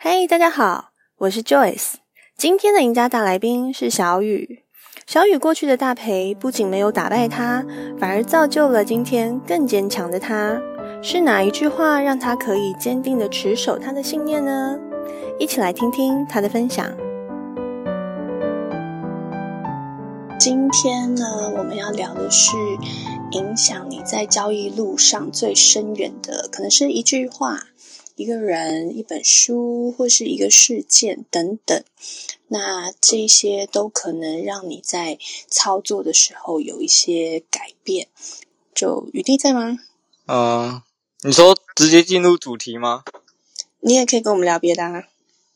嘿大家好，我是 Joyce。今天的赢家大来宾是小雨。小雨过去的大赔不仅没有打败他，反而造就了今天更坚强的他。是哪一句话让他可以坚定地持守他的信念呢？一起来听听他的分享。今天呢，我们要聊的是影响你在交易路上最深远的，可能是一句话。一个人、一本书，或是一个事件等等，那这些都可能让你在操作的时候有一些改变。就雨弟在吗？嗯、呃，你说直接进入主题吗？你也可以跟我们聊别的啊。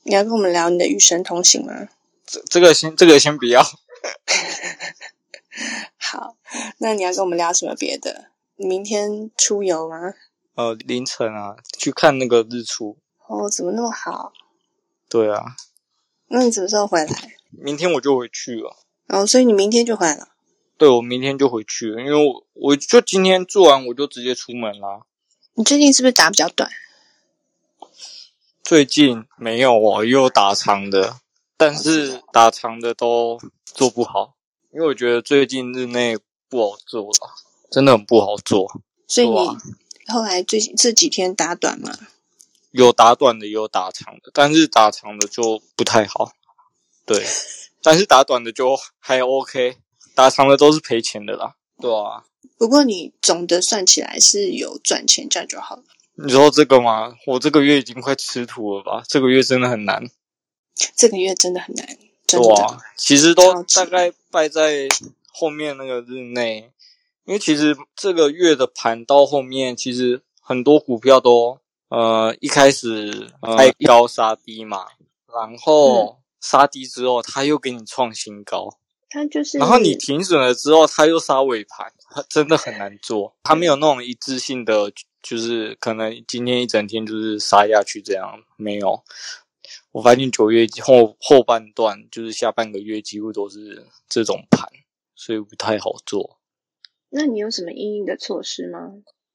你要跟我们聊你的与神同行吗？这这个先，这个先不要。好，那你要跟我们聊什么别的？你明天出游吗？呃，凌晨啊，去看那个日出。哦，怎么那么好？对啊。那你什么时候回来？明天我就回去了。哦，所以你明天就回来了？对，我明天就回去了，因为我我就今天做完我就直接出门啦。你最近是不是打比较短？最近没有哦，也有打长的，但是打长的都做不好，因为我觉得最近日内不好做了，真的很不好做。所以你。后来最近这几天打短嘛，有打短的，也有打长的，但是打长的就不太好。对，但是打短的就还 OK，打长的都是赔钱的啦。对啊。不过你总的算起来是有赚钱，这样就好了。你说这个吗？我这个月已经快吃土了吧？这个月真的很难。这个月真的很难。真的。对啊，其实都大概败在后面那个日内。因为其实这个月的盘到后面，其实很多股票都呃一开始开高杀低嘛，然后杀低之后，它又给你创新高，它就是，然后你停损了之后，它又杀尾盘，它真的很难做，它没有那种一致性的，就是可能今天一整天就是杀下去这样，没有。我发现九月后后半段，就是下半个月几乎都是这种盘，所以不太好做。那你有什么应应的措施吗？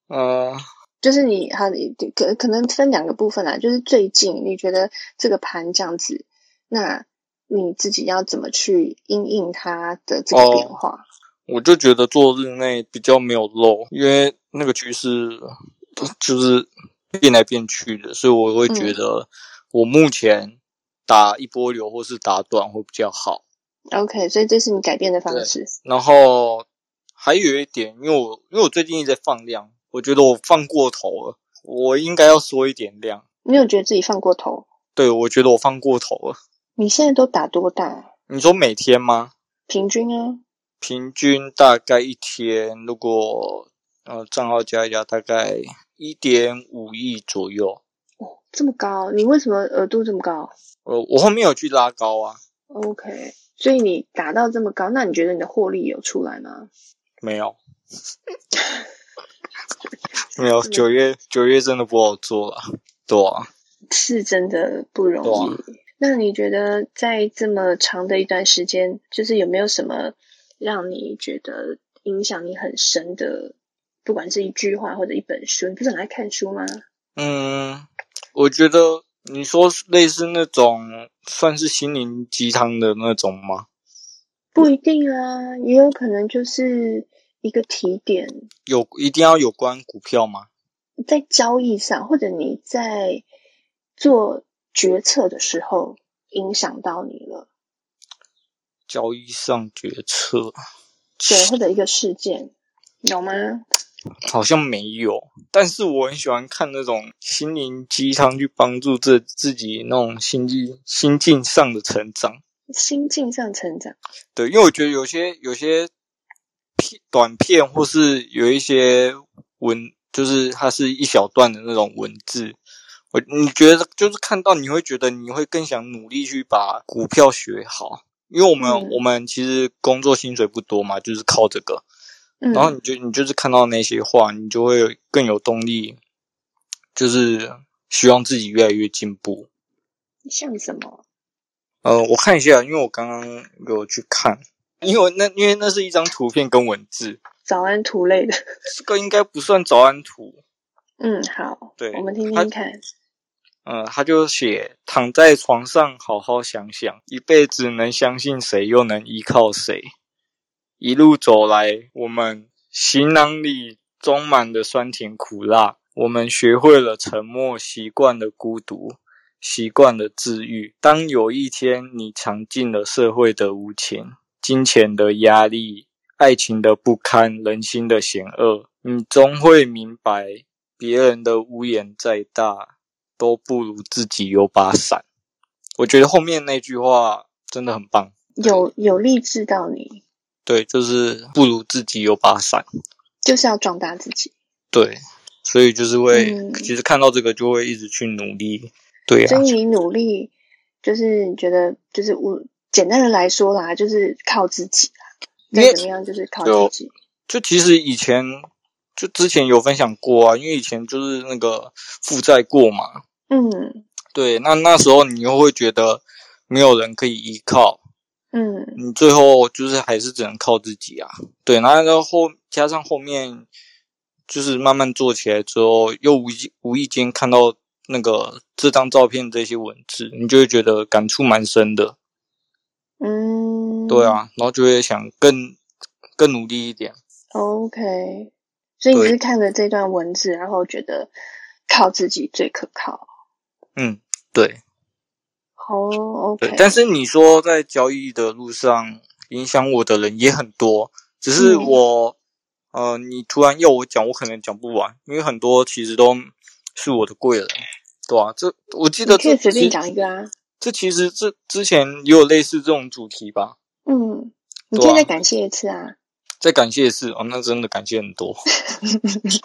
呃，就是你哈，你可可能分两个部分啦。就是最近你觉得这个盘这样子，那你自己要怎么去因应它的这个变化？哦，我就觉得做日内比较没有漏，因为那个趋势就是变来变去的，所以我会觉得我目前打一波流或是打短会比较好。OK，所以这是你改变的方式。然后。还有一点，因为我因为我最近一直在放量，我觉得我放过头了，我应该要缩一点量。你有觉得自己放过头？对，我觉得我放过头了。你现在都打多大？你说每天吗？平均啊？平均大概一天，如果呃账号加一加，大概一点五亿左右。哦，这么高？你为什么额度这么高？呃，我后面有去拉高啊。OK，所以你打到这么高，那你觉得你的获利有出来吗？没有，没有。九月九月真的不好做了，对啊，是真的不容易。啊、那你觉得在这么长的一段时间，就是有没有什么让你觉得影响你很深的？不管是一句话或者一本书，你不是很爱看书吗？嗯，我觉得你说类似那种算是心灵鸡汤的那种吗？不一定啊，也有可能就是一个提点。有一定要有关股票吗？在交易上，或者你在做决策的时候影响到你了。交易上决策，对，或者一个事件，有吗？好像没有，但是我很喜欢看那种心灵鸡汤，去帮助自自己那种心境心境上的成长。心境上成长，对，因为我觉得有些有些片短片，或是有一些文，就是它是一小段的那种文字，我你觉得就是看到你会觉得你会更想努力去把股票学好，因为我们、嗯、我们其实工作薪水不多嘛，就是靠这个，然后你就你就是看到那些话，你就会更有动力，就是希望自己越来越进步。像什么？呃，我看一下，因为我刚刚有去看，因为那因为那是一张图片跟文字，早安图类的，这个应该不算早安图。嗯，好，对，我们听听看。呃，他就写躺在床上好好想想，一辈子能相信谁，又能依靠谁？一路走来，我们行囊里装满了酸甜苦辣，我们学会了沉默，习惯了孤独，习惯了治愈。当有一天你尝尽了社会的无情、金钱的压力、爱情的不堪、人心的险恶，你终会明白，别人的屋檐再大，都不如自己有把伞。我觉得后面那句话真的很棒，有有励志到你。对，就是不如自己有把伞，就是要壮大自己。对，所以就是会，嗯、其实看到这个就会一直去努力。对啊，所以你努力，就是你觉得，就是我简单的来说啦，就是靠自己啦。再怎么样，就是靠自己。就，就其实以前，就之前有分享过啊，因为以前就是那个负债过嘛。嗯。对，那那时候你又会觉得没有人可以依靠。嗯，你最后就是还是只能靠自己啊。对，然后后加上后面就是慢慢做起来之后，又无意无意间看到那个这张照片这些文字，你就会觉得感触蛮深的。嗯，对啊，然后就会想更更努力一点。OK，所以你是看着这段文字，然后觉得靠自己最可靠。嗯，对。哦、oh，OK。但是你说在交易的路上影响我的人也很多，只是我，嗯、呃，你突然要我讲，我可能讲不完，因为很多其实都是我的贵人，对、啊？这我记得这，可以随便讲一个啊。这其实这之前也有类似这种主题吧？嗯，你可以再感谢一次啊。啊 再感谢一次哦，那真的感谢很多。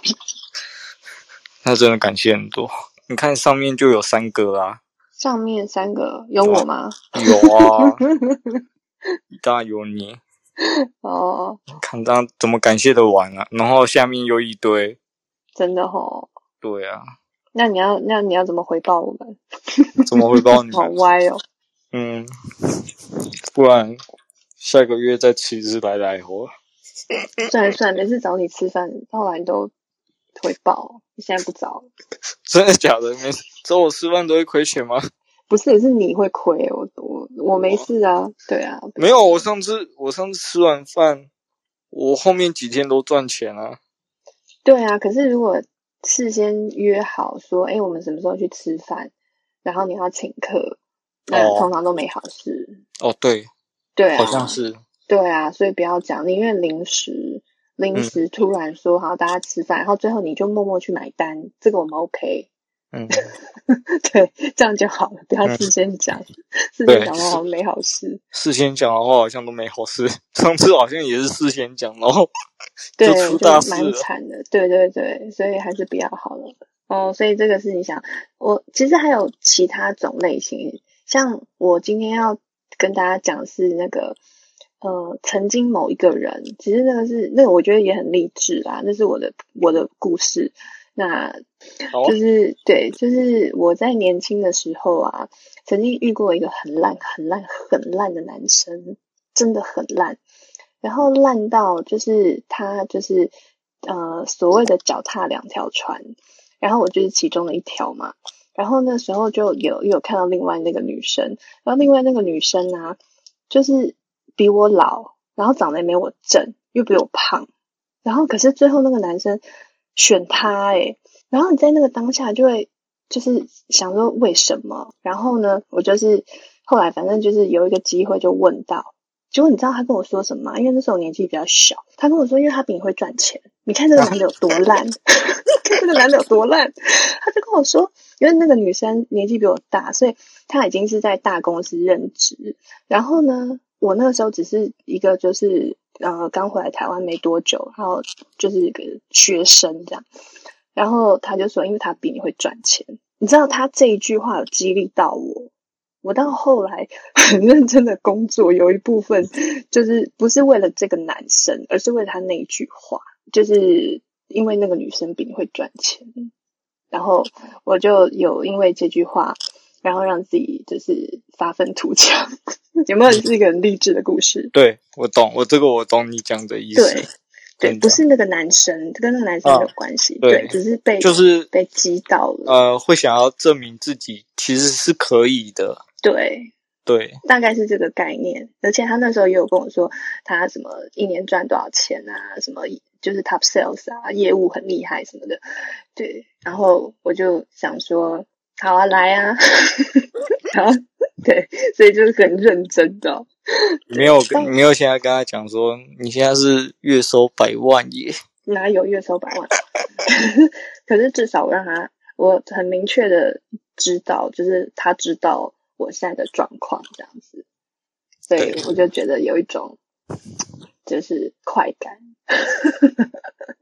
那真的感谢很多。你看上面就有三个啊。上面三个有我吗？有啊，当然有你。哦，看这样怎么感谢的完啊？然后下面又一堆，真的齁。对啊。那你要那你要怎么回报我们？怎么回报你？好歪哦。嗯，不然下个月再吃一次来来活。算了算了，每次找你吃饭，后来都回报，你现在不找。真的假的？每次。找我吃饭都会亏钱吗？不是，是你会亏。我我我没事啊，对啊。没有，我上次我上次吃完饭，我后面几天都赚钱啊。对啊，可是如果事先约好说，哎，我们什么时候去吃饭，然后你要请客，那通常都没好事。哦，对，对啊，好像是。对啊，所以不要讲，宁愿临时临时突然说好大家吃饭，然后最后你就默默去买单，这个我们 OK。嗯，对，这样就好了，不要事先讲，嗯、事先讲的话好像没好事。事先讲的话好像都没好事，上次好像也是事先讲，然后 对，就出大事了，蛮惨的。对对对，所以还是比较好了。哦，所以这个是你想，我其实还有其他种类型，像我今天要跟大家讲是那个，呃，曾经某一个人，其实那个是那个，我觉得也很励志啦，那是我的我的故事。那就是、oh. 对，就是我在年轻的时候啊，曾经遇过一个很烂、很烂、很烂的男生，真的很烂。然后烂到就是他就是呃所谓的脚踏两条船，然后我就是其中的一条嘛。然后那时候就有又有看到另外那个女生，然后另外那个女生啊，就是比我老，然后长得也没我正，又比我胖。然后可是最后那个男生。选他哎、欸，然后你在那个当下就会就是想说为什么？然后呢，我就是后来反正就是有一个机会就问到，结果你知道他跟我说什么吗？因为那时候我年纪比较小，他跟我说，因为他比你会赚钱。你看这个男的有多烂，看 这个男的有多烂，他就跟我说，因为那个女生年纪比我大，所以他已经是在大公司任职。然后呢，我那个时候只是一个就是。呃，刚回来台湾没多久，然后就是一个学生这样，然后他就说，因为他比你会赚钱，你知道他这一句话有激励到我，我到后来 很认真的工作，有一部分就是不是为了这个男生，而是为了他那一句话，就是因为那个女生比你会赚钱，然后我就有因为这句话。然后让自己就是发愤图强，有没有是一个很励志的故事？对，我懂，我这个我懂你讲的意思。对，对，不是那个男生，跟那个男生没有关系，啊、对，对，只是被就是被击倒了，呃，会想要证明自己其实是可以的，对对，大概是这个概念。而且他那时候也有跟我说，他什么一年赚多少钱啊，什么就是 top sales 啊，业务很厉害什么的，对。然后我就想说，好啊，来啊，然后对，所以就是很认真的。没有，没有，现在跟他讲说，你现在是月收百万耶？哪有月收百万？可是至少我让他，我很明确的知道，就是他知道我现在的状况这样子，所以我就觉得有一种就是快感。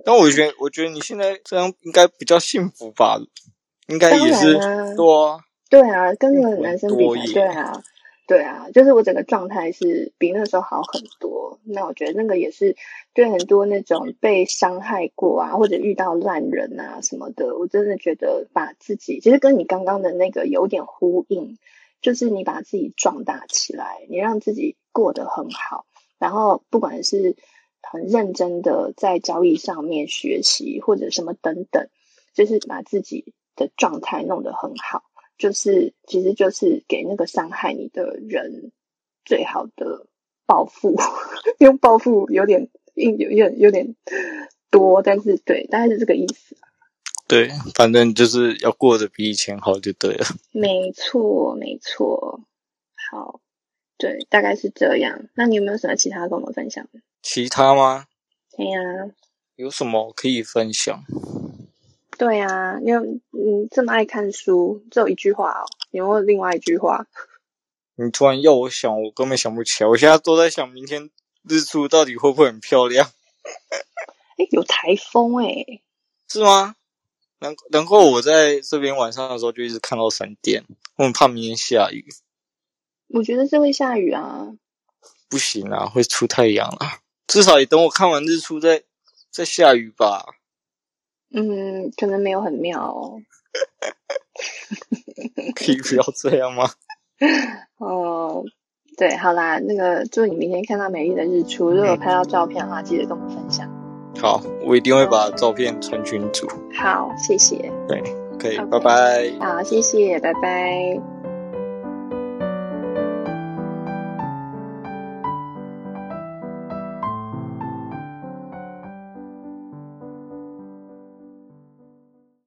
但我觉得，我觉得你现在这样应该比较幸福吧？应该也是多啊，对啊，跟那个男生比起来，对啊。对啊，就是我整个状态是比那时候好很多。那我觉得那个也是对很多那种被伤害过啊，或者遇到烂人啊什么的，我真的觉得把自己其实跟你刚刚的那个有点呼应，就是你把自己壮大起来，你让自己过得很好，然后不管是很认真的在交易上面学习或者什么等等，就是把自己的状态弄得很好。就是，其实就是给那个伤害你的人最好的报复。用报复有点硬，有点有点多，但是对，大概是这个意思。对，反正就是要过得比以前好就对了。没错，没错。好，对，大概是这样。那你有没有什么其他跟我们分享的？其他吗？对呀。有什么可以分享？对啊，因为你这么爱看书，只有一句话哦。有没有另外一句话？你突然要我想，我根本想不起来。我现在都在想，明天日出到底会不会很漂亮？哎，有台风哎，是吗？然然后我在这边晚上的时候就一直看到闪电，我很怕明天下雨。我觉得是会下雨啊。不行啊，会出太阳啊。至少也等我看完日出再再下雨吧。嗯，可能没有很妙哦。可以不要这样吗？哦，对，好啦，那个祝你明天看到美丽的日出。如果拍到照片的话，记得跟我们分享。好，我一定会把照片传群组。好，谢谢。对，可以.拜拜。好，谢谢，拜拜。